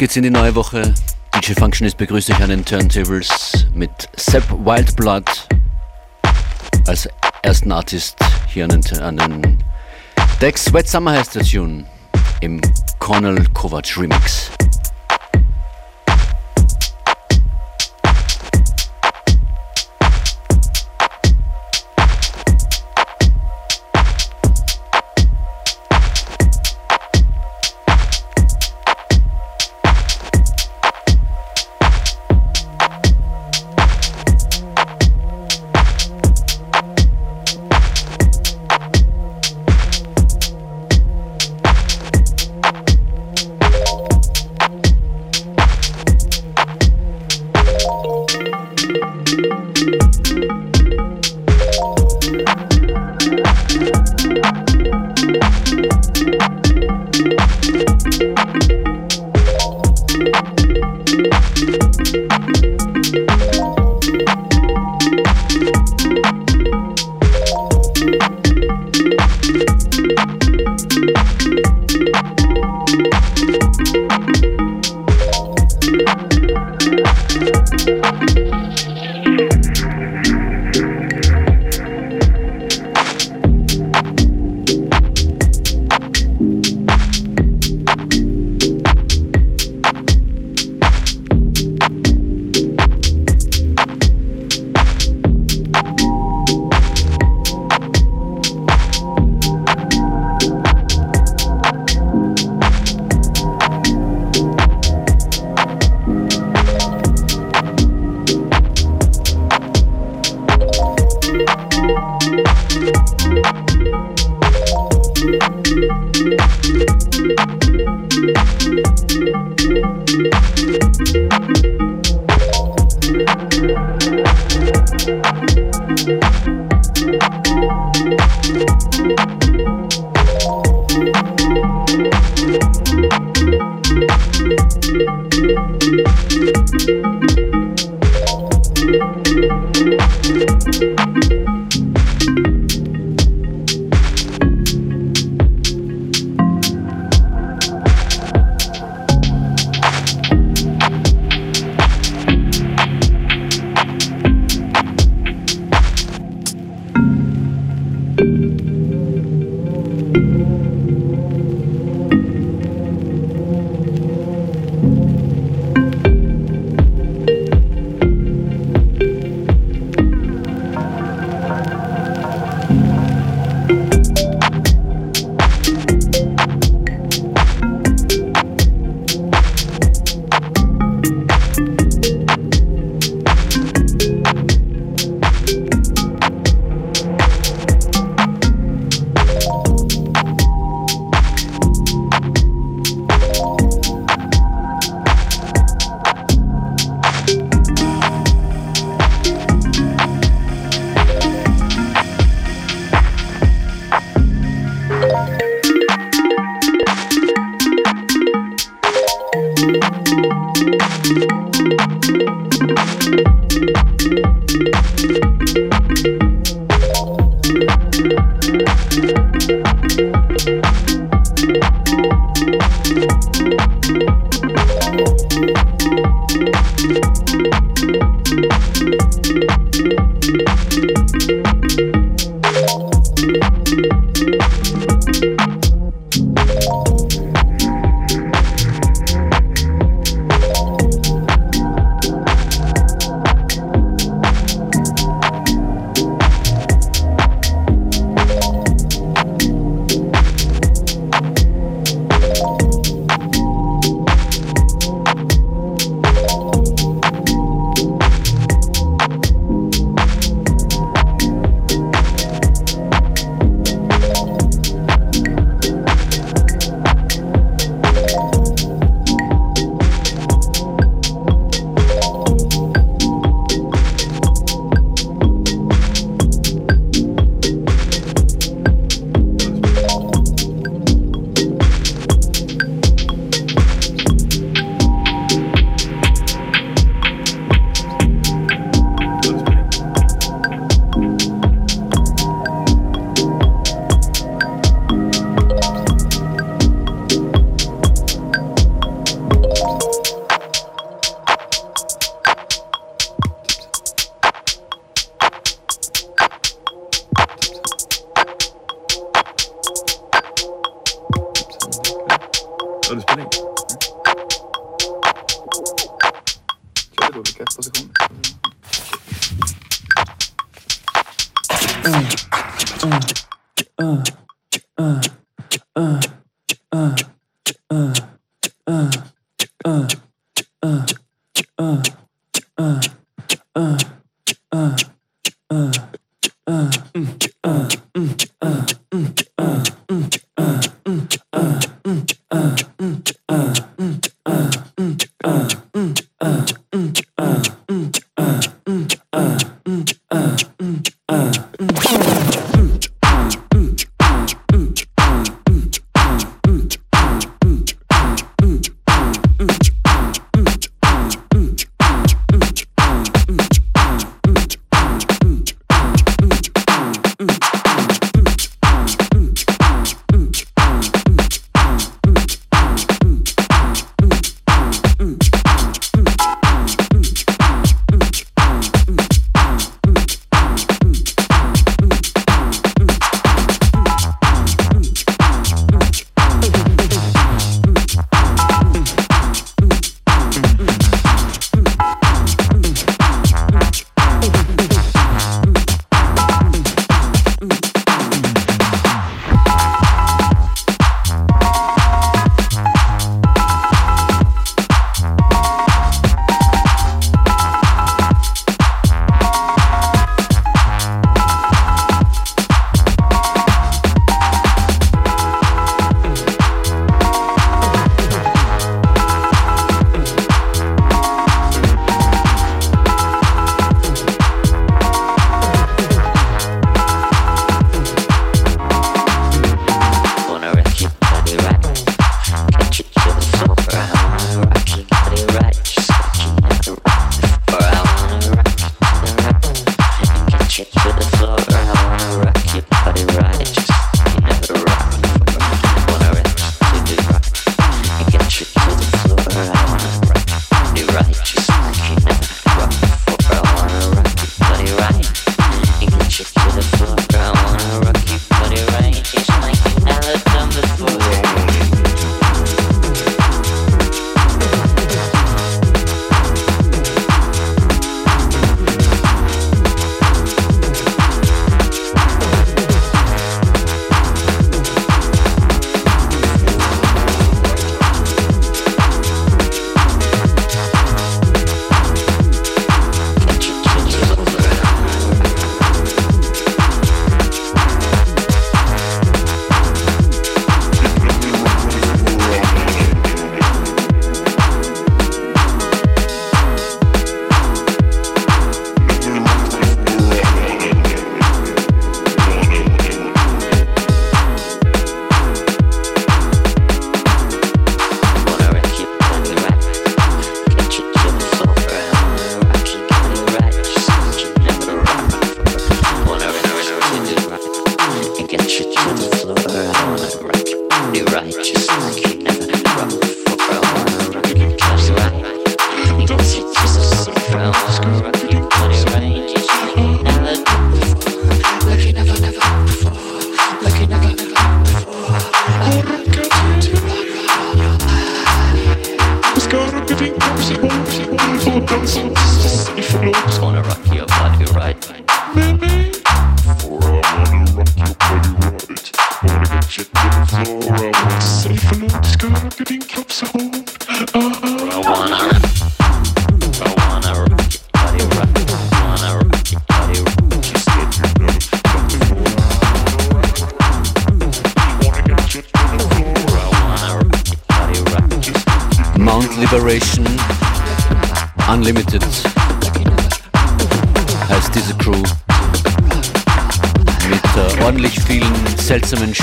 Geht's in die neue Woche. DJ Functionist begrüße ich an den Turntables mit Sepp Wildblood als ersten Artist hier an den, an den Decks. Wet Summer heißt der Tune im Cornel Kovac Remix.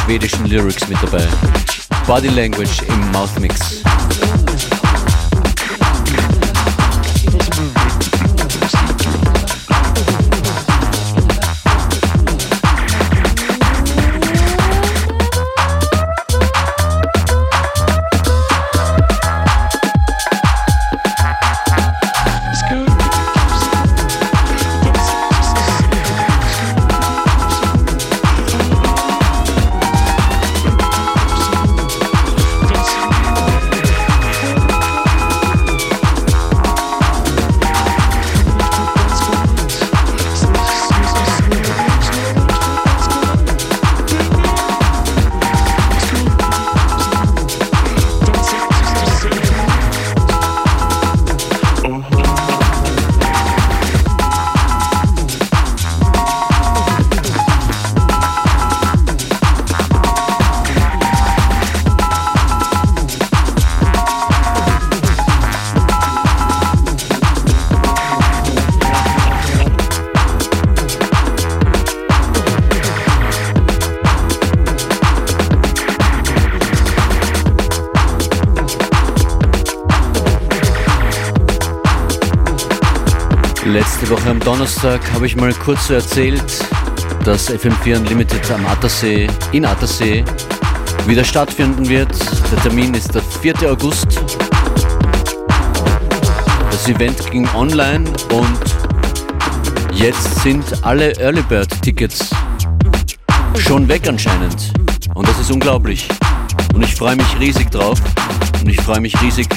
Schwedischen Lyrics mit dabei. Body Language im Mouthmix. Letzte am Donnerstag habe ich mal kurz so erzählt, dass FM4 Unlimited am Attersee, in Attersee wieder stattfinden wird. Der Termin ist der 4. August. Das Event ging online und jetzt sind alle Early Bird Tickets schon weg anscheinend. Und das ist unglaublich. Und ich freue mich riesig drauf. Und ich freue mich riesig,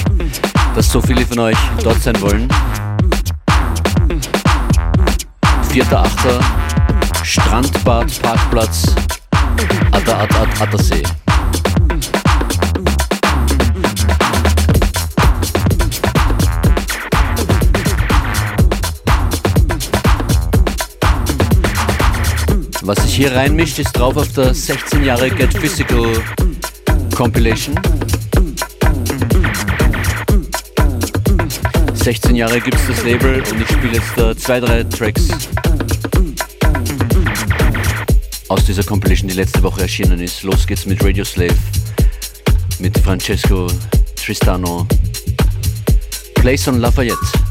dass so viele von euch dort sein wollen. 4.8. Strandbad Parkplatz Atta, Atta, Atta, Attersee. Was sich hier reinmischt, ist drauf auf der 16 Jahre Get Physical Compilation. 16 Jahre gibt es das Label und ich spiele jetzt da zwei, drei Tracks aus dieser Compilation, die letzte Woche erschienen ist. Los geht's mit Radio Slave, mit Francesco Tristano. Place on Lafayette.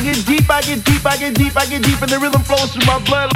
I get deep, I get deep, I get deep, I get deep, and the rhythm flows through my blood.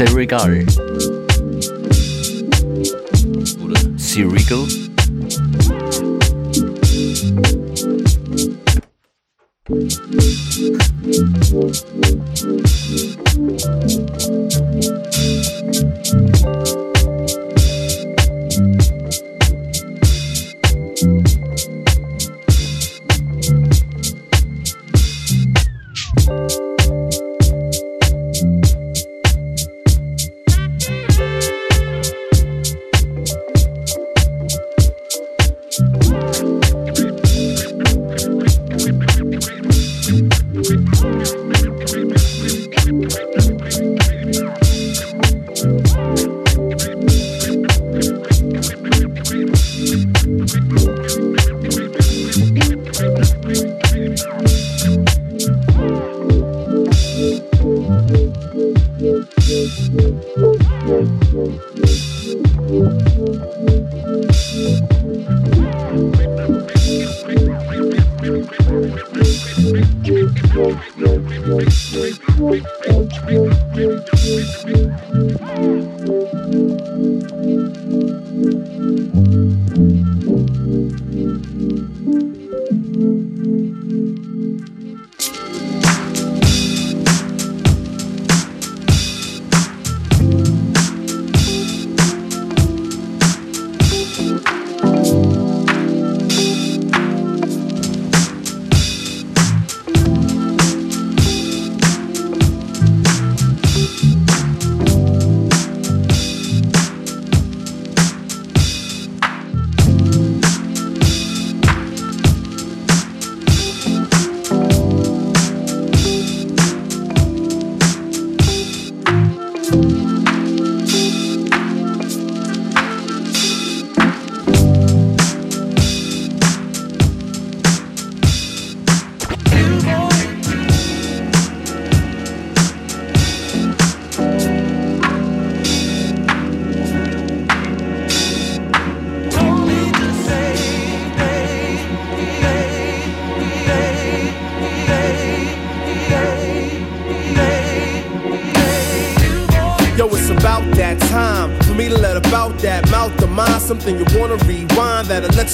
Heißt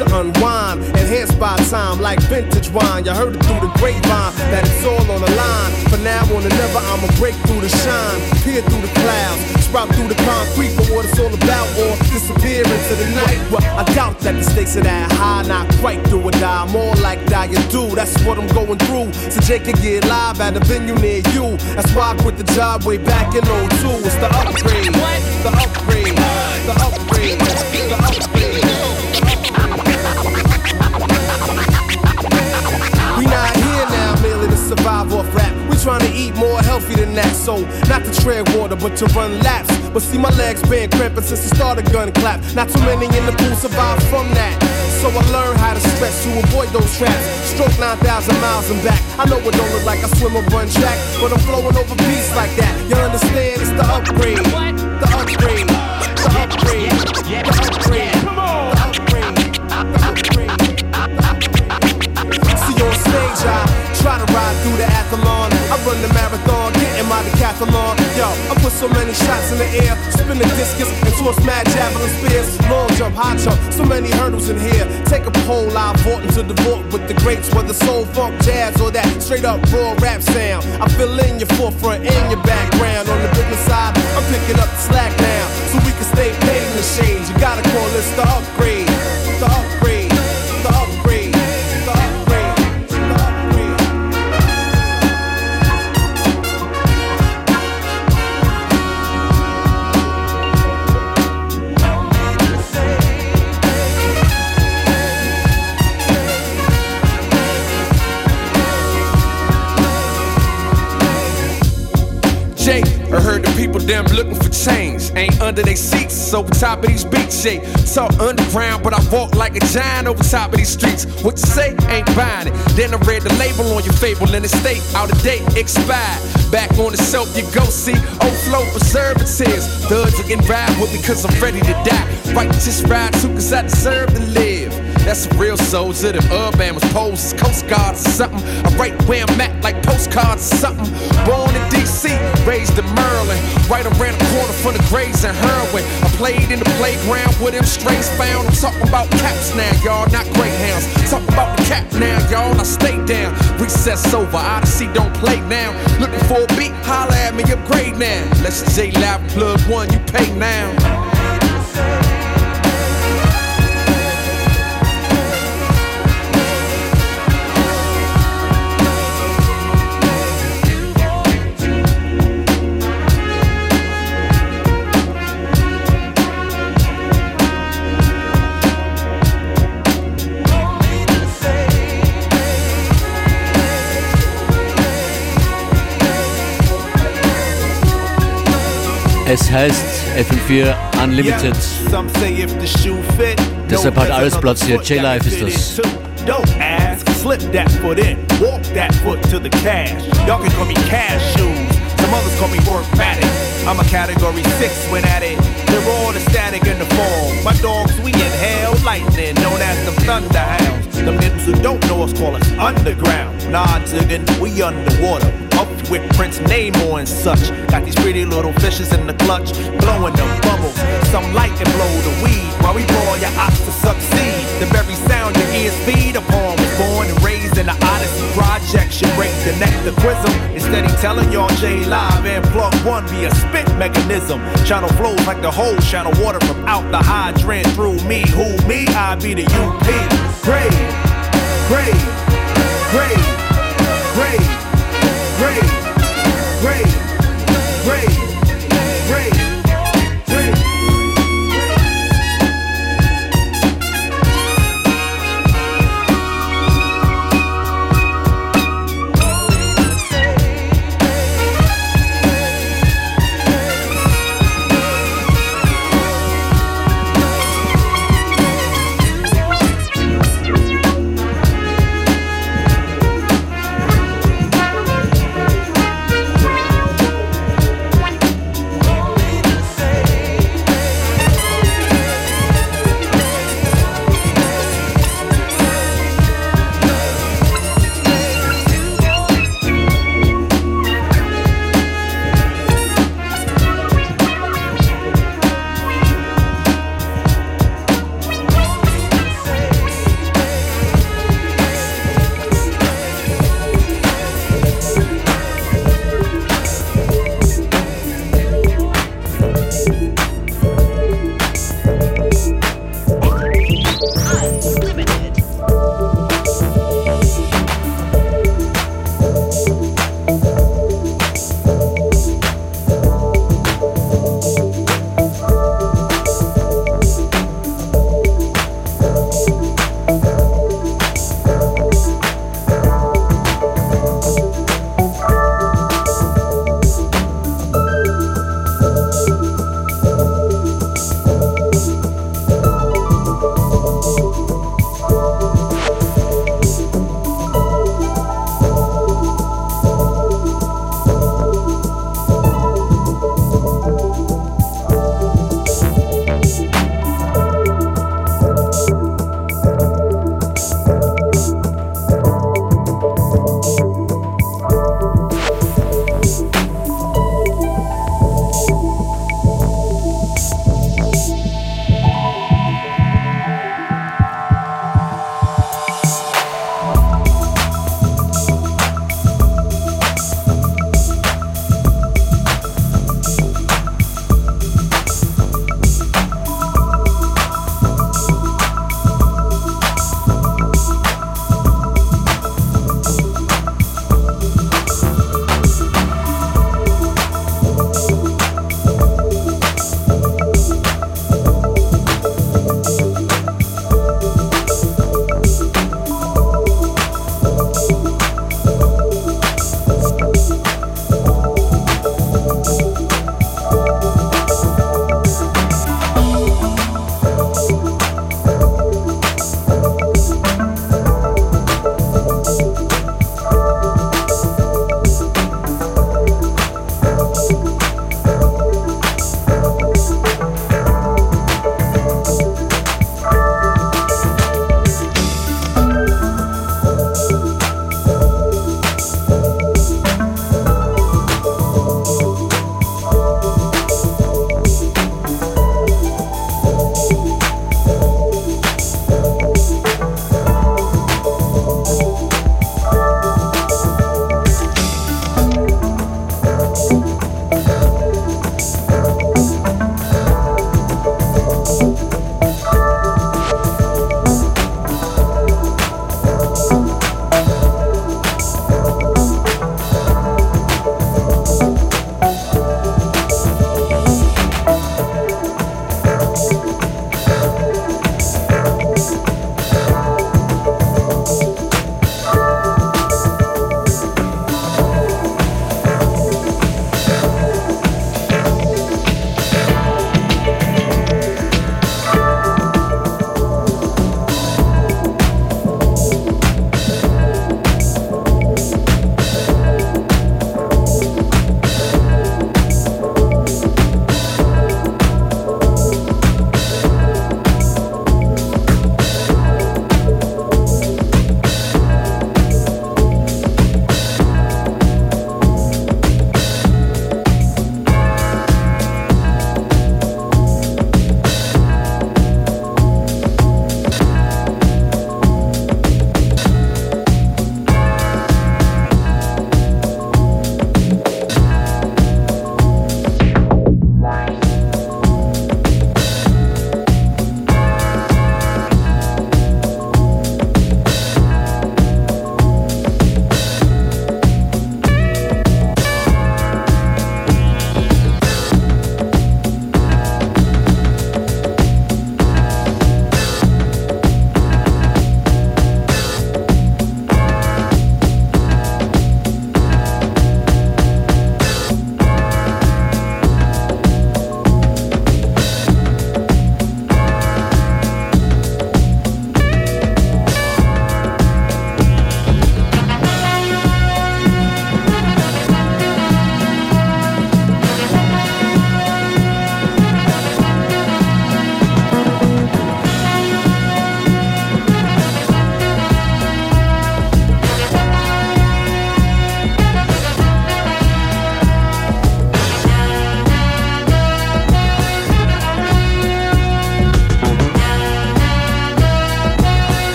you unwind. Enhanced by time like vintage wine. You heard it through the grapevine that it's all on the line. For now on the never, I'ma break through the shine, peer through the clouds, sprout through the concrete for what it's all about, or disappear into the night. Well, I doubt that the stakes are that high, not quite do or die. More like die you do, that's what I'm going through. So Jake can get live at a venue near you. That's why I quit the job way back in 02. It's the upgrade, the upgrade, the upgrade, the upgrade. We trying to eat more healthy than that. So not to tread water, but to run laps. But see my legs been cramping since the start of gun clap. Not too many in the pool survive from that. So I learned how to stretch to avoid those traps. Stroke 9,000 miles and back. I know it don't look like I swim or run track, but I'm flowing over beats like that. You understand? It's the upgrade. The upgrade. The upgrade. The upgrade. Try to ride through the athlon. I run the marathon, getting my decathlon. Yo, I put so many shots in the air, spin the discus and toss mad javelin spears. Long jump, high jump, so many hurdles in here. Take a poll, I vote into the vote with the greats, whether soul, funk, jazz, or that straight up raw rap sound. I fill in your forefront and your background. On the business side, I'm picking up the slack now, so we can stay paid in the shades. You gotta call this the upgrade, the upgrade. I heard the people them looking for change. Ain't under their seats, over top of these beats. Yeah, talk underground, but I walk like a giant over top of these streets. What you say? Ain't buying it. Then I read the label on your fable and it state out of date, expired. Back on the shelf, you go see old flow preservatives. Thugs getting ride with me cause I'm ready to die. Right, just ride too cause I deserve to live. That's a real soldier. Them urban was Coast Guards or something. I write where I'm at like postcards or something. Born in DC, raised in Maryland. Right around the corner from the graves and heroin. I played in the playground with them strays found. I'm talking about caps now, y'all, not greyhounds. Talking about the cap now, y'all. I stay down. Recess over, Odyssey don't play now. Looking for a beat, holla at me, upgrade now. Let's J Live plug one, you pay now. Es heißt FM4 Unlimited. Deshalb hat alles Platz hier. J-Live ist das. Don't ask, slip that foot in, walk that foot to the cash. Y'all can call me cash shoes, some others call me. I'm a category six when at it. They're all the static in the form. My dogs, we inhale lightning, known as the thunderhounds. The niggas who don't know us call us underground. Nah, ziggin', we underwater Up with Prince Namor and such. Got these pretty little fishes in the clutch, blowing them bubbles. Some light and blow the weed while we ball your ops to succeed. The very sound your ears feed upon was born in the Odyssey project. Should break the neck, the quizm. Instead, he telling y'all J Live and plug one be a spit mechanism. Channel flows like the whole channel water from out the hydrant through me. Who me? I be the UP. Grade, grade, grade great, great,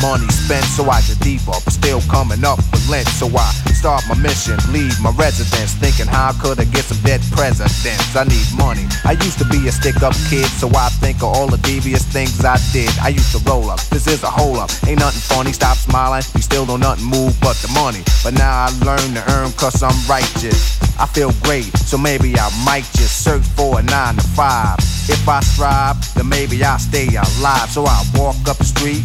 money spent. So I get deeper, but still coming up with lint. So I start my mission, leave my residence. Thinking how I could I get some dead presidents? I need money. I used to be a stick up kid, so I think of all the devious things I did. I used to roll up, this is a hole up. Ain't nothing funny, stop smiling. You still don't nothing move but the money. But now I learn to earn cause I'm righteous. I feel great, so maybe I might just search for a nine to five. If I strive, then maybe I'll stay alive. So I walk up the street,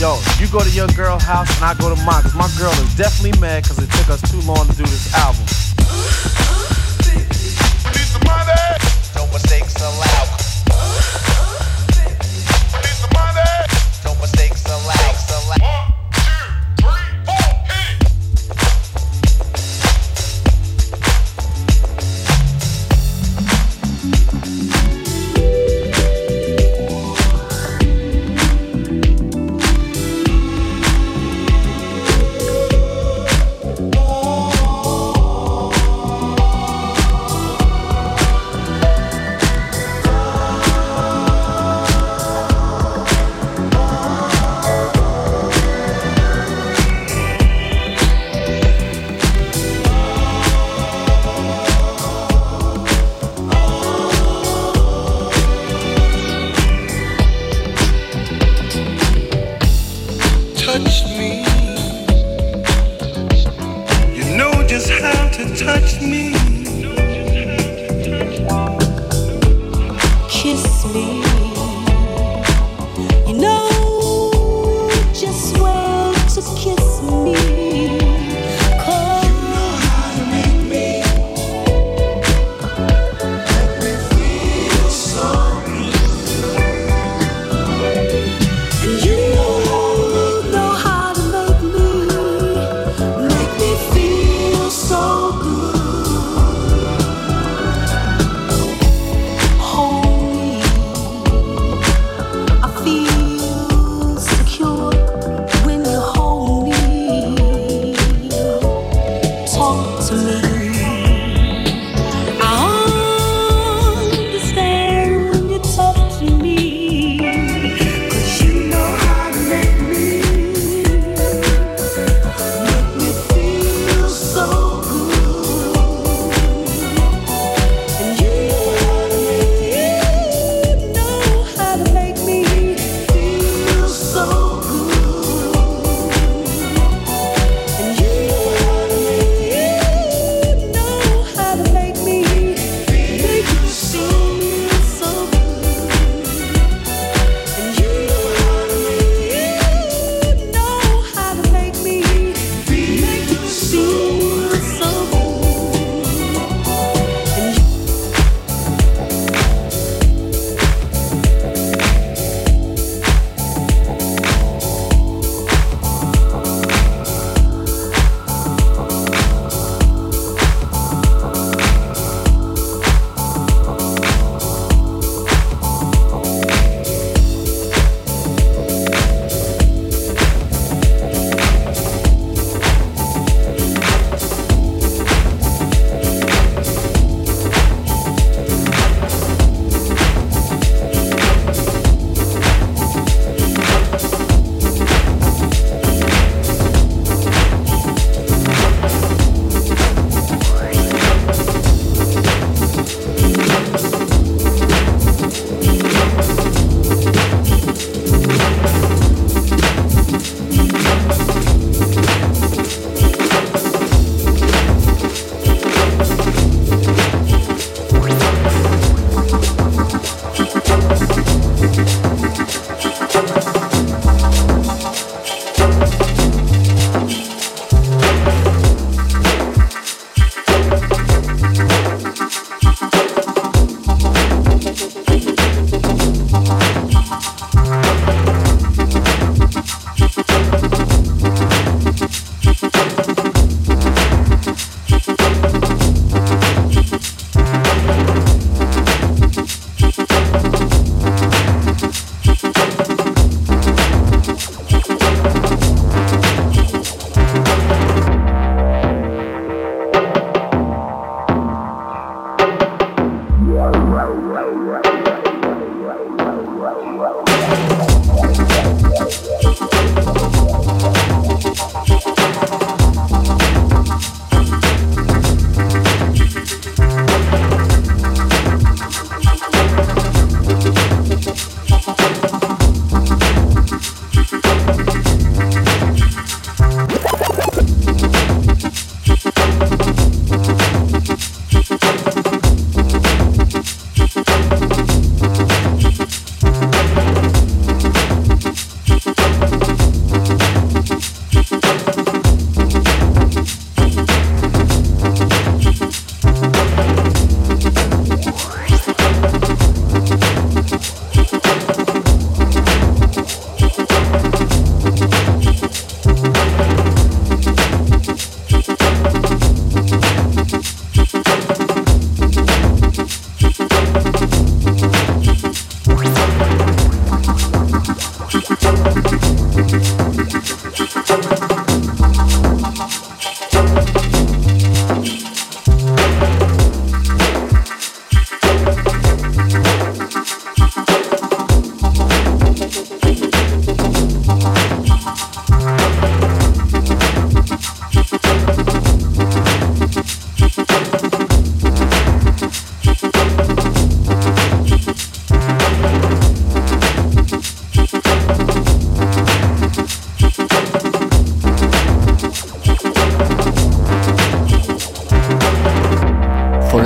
Yo, you go to your girl house and I go to mine, cause my girl is definitely mad cause it took us too long to do this album. No mistakes allowed.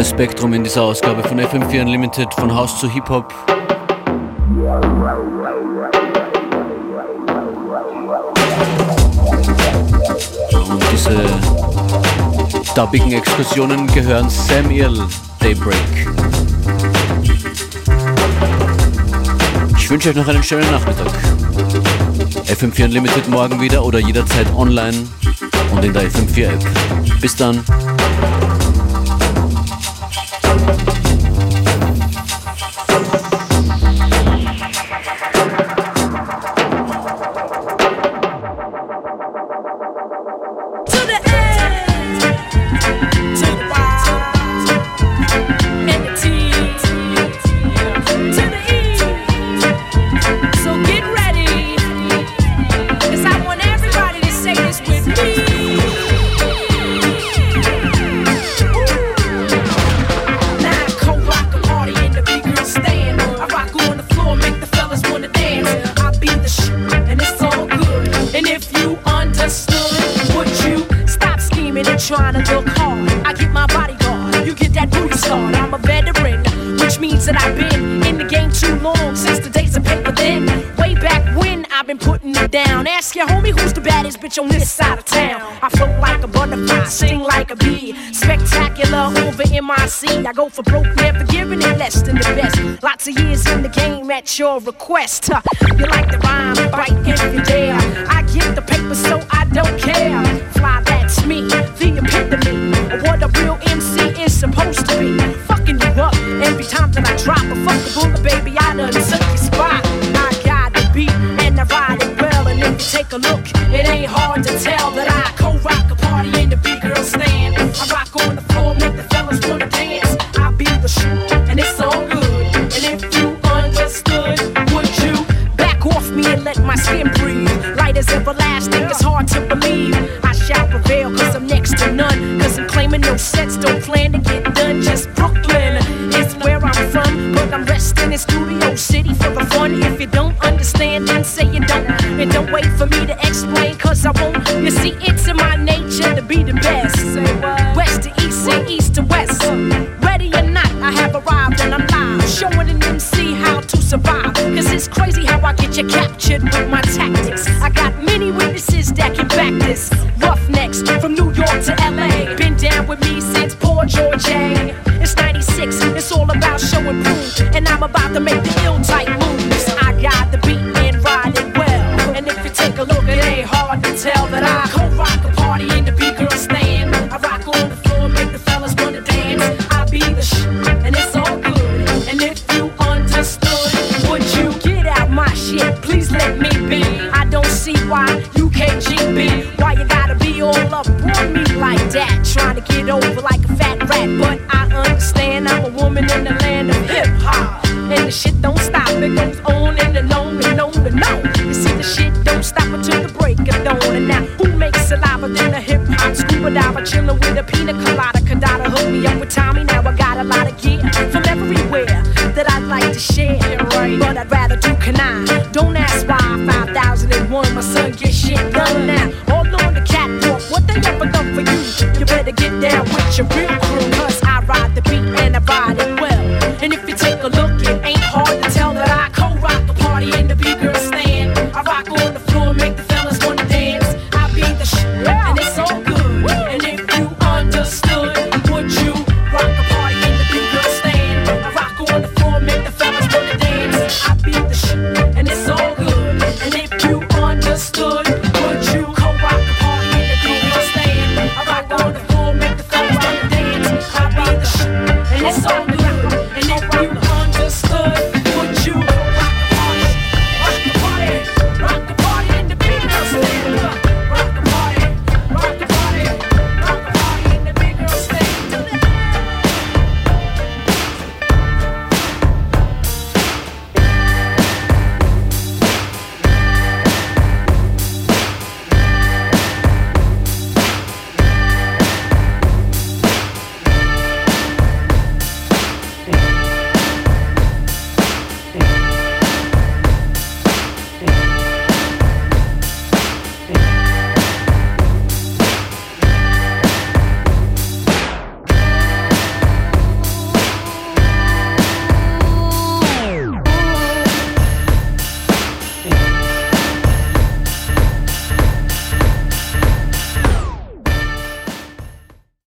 Volles Spektrum in dieser Ausgabe von FM4 Unlimited, von Haus zu Hip-Hop. Und diese dubbigen Exkursionen gehören Samuel Daybreak. Ich wünsche euch noch einen schönen Nachmittag. FM4 Unlimited morgen wieder oder jederzeit online und in der FM4 App. Bis dann. your request. You like the pina colada, Condada hooked me up with Tommy. Now I got a lot of gear from everywhere that I'd like to share. But I'd rather do canine. Don't ask why. 5001, my son gets shit done now. All on the catwalk, what they ever done for you? You better get down with your real.